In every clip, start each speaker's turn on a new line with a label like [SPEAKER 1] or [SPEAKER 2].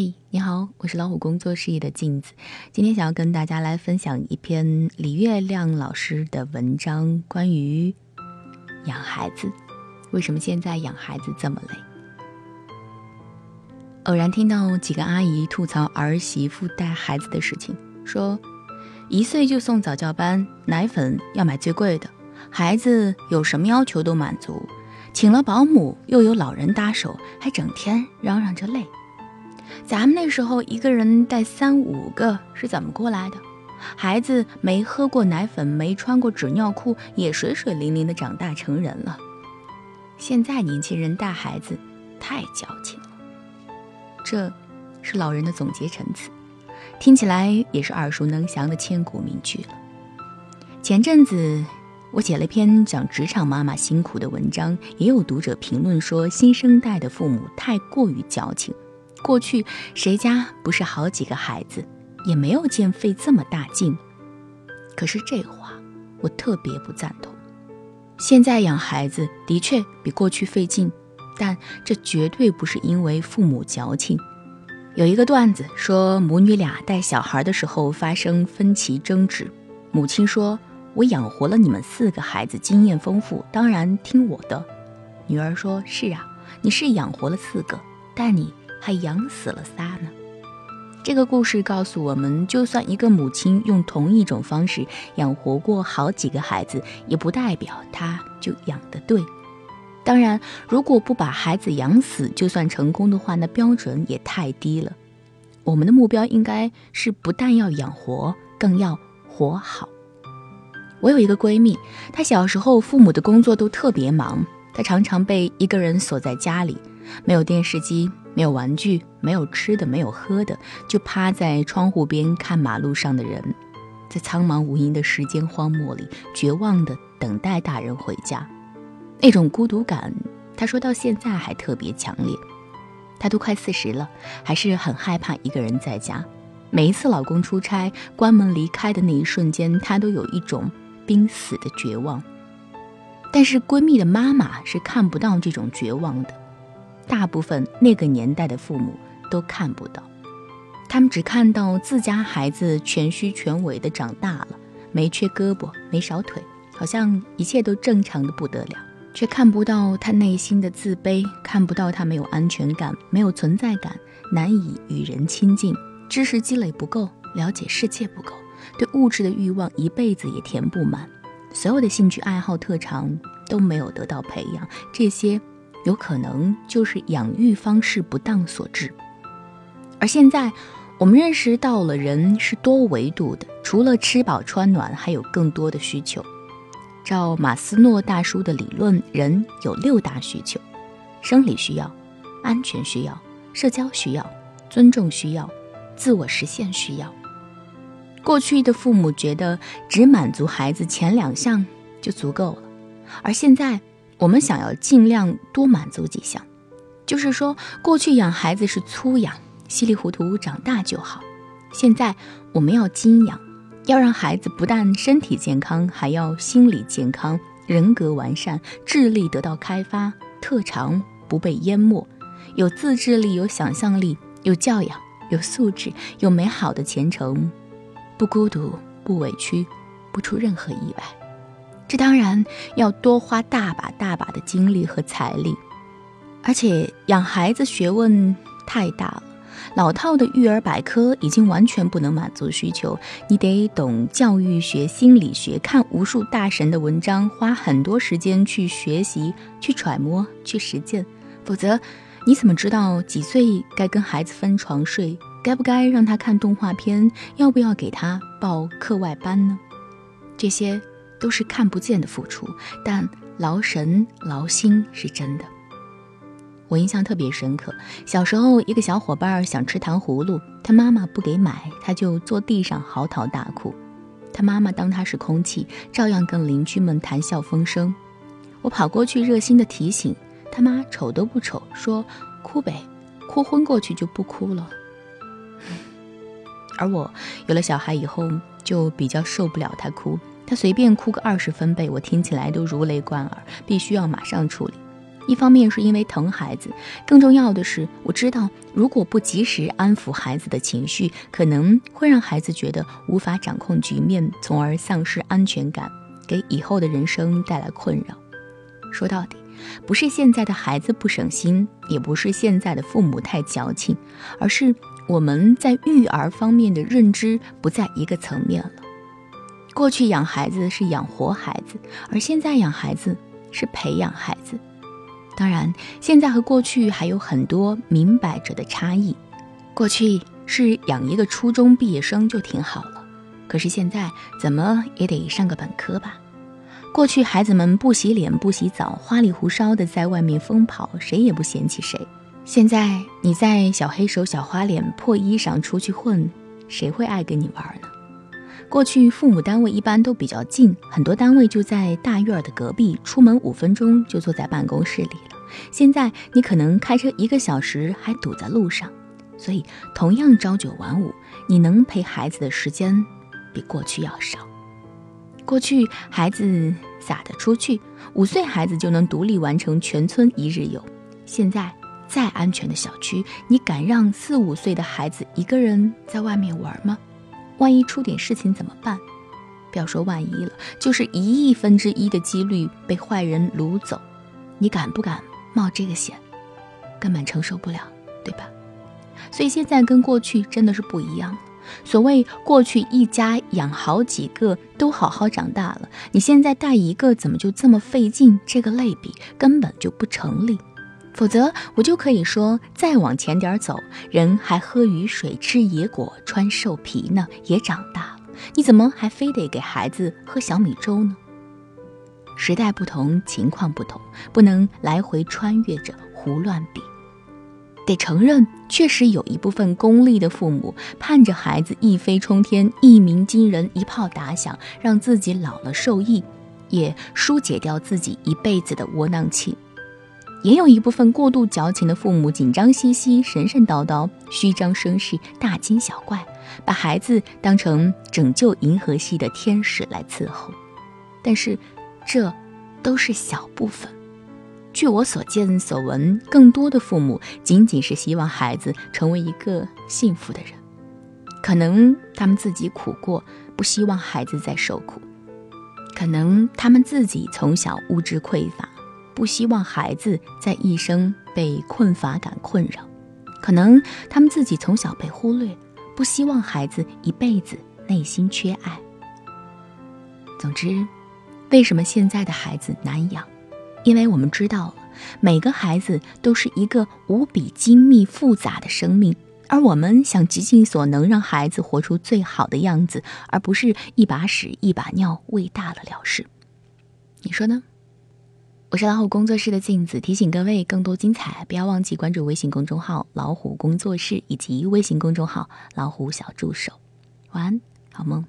[SPEAKER 1] 嘿，你好，我是老虎工作室的镜子。今天想要跟大家来分享一篇李月亮老师的文章，关于养孩子。为什么现在养孩子这么累？偶然听到几个阿姨吐槽儿媳妇带孩子的事情，说一岁就送早教班，奶粉要买最贵的，孩子有什么要求都满足，请了保姆又有老人搭手，还整天嚷嚷着累。咱们那时候一个人带三五个是怎么过来的？孩子没喝过奶粉，没穿过纸尿裤，也水水灵灵的长大成人了。现在年轻人带孩子太矫情了。这，是老人的总结陈词，听起来也是耳熟能详的千古名句了。前阵子我写了一篇讲职场妈妈辛苦的文章，也有读者评论说新生代的父母太过于矫情。过去谁家不是好几个孩子，也没有见费这么大劲。可是这话我特别不赞同。现在养孩子的确比过去费劲，但这绝对不是因为父母矫情。有一个段子说，母女俩带小孩的时候发生分歧争执，母亲说：“我养活了你们四个孩子，经验丰富，当然听我的。”女儿说：“是啊，你是养活了四个，但你……”还养死了仨呢。这个故事告诉我们，就算一个母亲用同一种方式养活过好几个孩子，也不代表她就养得对。当然，如果不把孩子养死就算成功的话，那标准也太低了。我们的目标应该是不但要养活，更要活好。我有一个闺蜜，她小时候父母的工作都特别忙，她常常被一个人锁在家里，没有电视机。没有玩具，没有吃的，没有喝的，就趴在窗户边看马路上的人，在苍茫无垠的时间荒漠里，绝望地等待大人回家。那种孤独感，他说到现在还特别强烈。他都快四十了，还是很害怕一个人在家。每一次老公出差关门离开的那一瞬间，她都有一种濒死的绝望。但是闺蜜的妈妈是看不到这种绝望的。大部分那个年代的父母都看不到，他们只看到自家孩子全虚全伪的长大了，没缺胳膊没少腿，好像一切都正常的不得了，却看不到他内心的自卑，看不到他没有安全感、没有存在感，难以与人亲近，知识积累不够，了解世界不够，对物质的欲望一辈子也填不满，所有的兴趣爱好特长都没有得到培养，这些。有可能就是养育方式不当所致，而现在我们认识到了人是多维度的，除了吃饱穿暖，还有更多的需求。照马斯诺大叔的理论，人有六大需求：生理需要、安全需要、社交需要、尊重需要、自我实现需要。过去的父母觉得只满足孩子前两项就足够了，而现在。我们想要尽量多满足几项，就是说，过去养孩子是粗养，稀里糊涂长大就好。现在我们要精养，要让孩子不但身体健康，还要心理健康、人格完善、智力得到开发、特长不被淹没，有自制力、有想象力、有教养、有素质、有美好的前程，不孤独、不委屈，不出任何意外。这当然要多花大把大把的精力和财力，而且养孩子学问太大了，老套的育儿百科已经完全不能满足需求。你得懂教育学、心理学，看无数大神的文章，花很多时间去学习、去揣摩、去实践。否则，你怎么知道几岁该跟孩子分床睡？该不该让他看动画片？要不要给他报课外班呢？这些。都是看不见的付出，但劳神劳心是真的。我印象特别深刻，小时候一个小伙伴想吃糖葫芦，他妈妈不给买，他就坐地上嚎啕大哭。他妈妈当他是空气，照样跟邻居们谈笑风生。我跑过去热心的提醒他妈，瞅都不瞅，说哭呗，哭昏过去就不哭了。而我有了小孩以后，就比较受不了他哭。他随便哭个二十分贝，我听起来都如雷贯耳，必须要马上处理。一方面是因为疼孩子，更重要的是，我知道如果不及时安抚孩子的情绪，可能会让孩子觉得无法掌控局面，从而丧失安全感，给以后的人生带来困扰。说到底，不是现在的孩子不省心，也不是现在的父母太矫情，而是我们在育儿方面的认知不在一个层面了。过去养孩子是养活孩子，而现在养孩子是培养孩子。当然，现在和过去还有很多明摆着的差异。过去是养一个初中毕业生就挺好了，可是现在怎么也得上个本科吧？过去孩子们不洗脸、不洗澡，花里胡哨的在外面疯跑，谁也不嫌弃谁。现在你在小黑手、小花脸、破衣裳出去混，谁会爱跟你玩呢？过去父母单位一般都比较近，很多单位就在大院的隔壁，出门五分钟就坐在办公室里了。现在你可能开车一个小时还堵在路上，所以同样朝九晚五，你能陪孩子的时间比过去要少。过去孩子撒得出去，五岁孩子就能独立完成全村一日游。现在再安全的小区，你敢让四五岁的孩子一个人在外面玩吗？万一出点事情怎么办？不要说万一了，就是一亿分之一的几率被坏人掳走，你敢不敢冒这个险？根本承受不了，对吧？所以现在跟过去真的是不一样了。所谓过去一家养好几个都好好长大了，你现在带一个怎么就这么费劲？这个类比根本就不成立。否则，我就可以说，再往前点走，人还喝雨水、吃野果、穿兽皮呢，也长大了。你怎么还非得给孩子喝小米粥呢？时代不同，情况不同，不能来回穿越着胡乱比。得承认，确实有一部分功利的父母盼着孩子一飞冲天、一鸣惊人、一炮打响，让自己老了受益，也疏解掉自己一辈子的窝囊气。也有一部分过度矫情的父母，紧张兮兮、神神叨叨、虚张声势、大惊小怪，把孩子当成拯救银河系的天使来伺候。但是，这都是小部分。据我所见所闻，更多的父母仅仅是希望孩子成为一个幸福的人。可能他们自己苦过，不希望孩子再受苦；可能他们自己从小物质匮乏。不希望孩子在一生被困乏感困扰，可能他们自己从小被忽略，不希望孩子一辈子内心缺爱。总之，为什么现在的孩子难养？因为我们知道，每个孩子都是一个无比精密复杂的生命，而我们想极尽所能让孩子活出最好的样子，而不是一把屎一把尿喂大了了事。你说呢？我是老虎工作室的镜子，提醒各位更多精彩，不要忘记关注微信公众号“老虎工作室”以及微信公众号“老虎小助手”。晚安，好梦。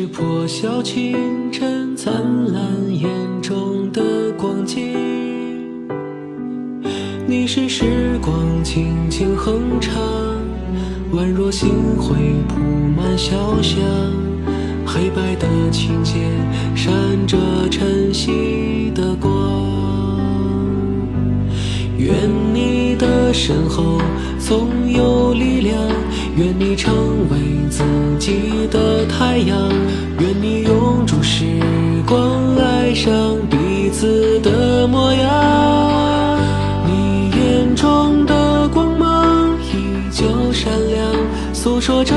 [SPEAKER 2] 是破晓清晨灿烂眼中的光景，你是时光轻轻哼唱，宛若星辉铺满小巷，黑白的琴键闪着晨曦的光。愿你的身后总有力量，愿你成为自己的太阳，愿你永驻时光，爱上彼此的模样。你眼中的光芒依旧闪亮，诉说着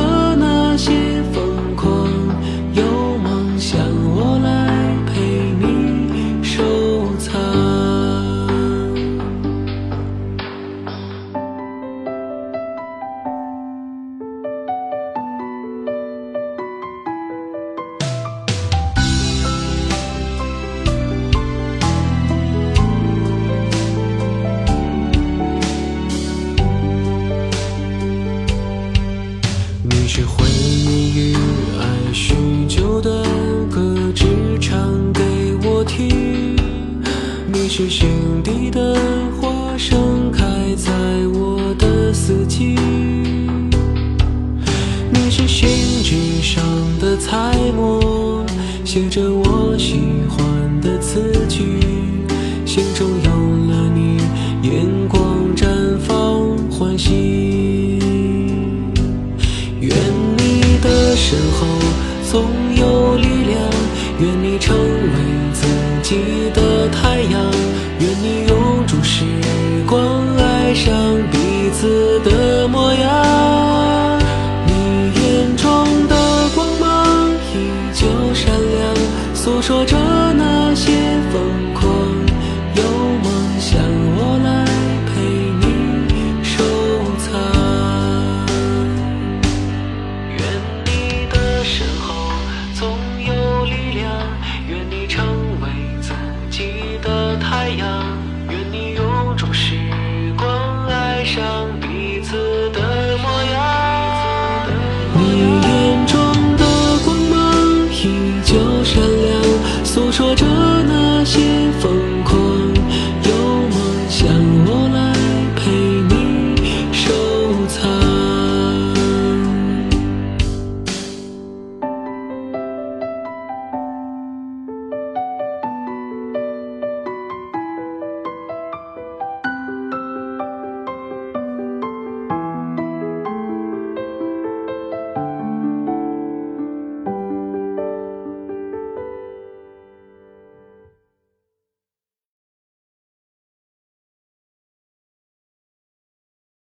[SPEAKER 2] 是心底的花，盛开在我的四季。你是信纸上的彩墨，写着我喜欢的词句。心中有了你，眼光绽放欢喜。愿你的身后那些疯狂。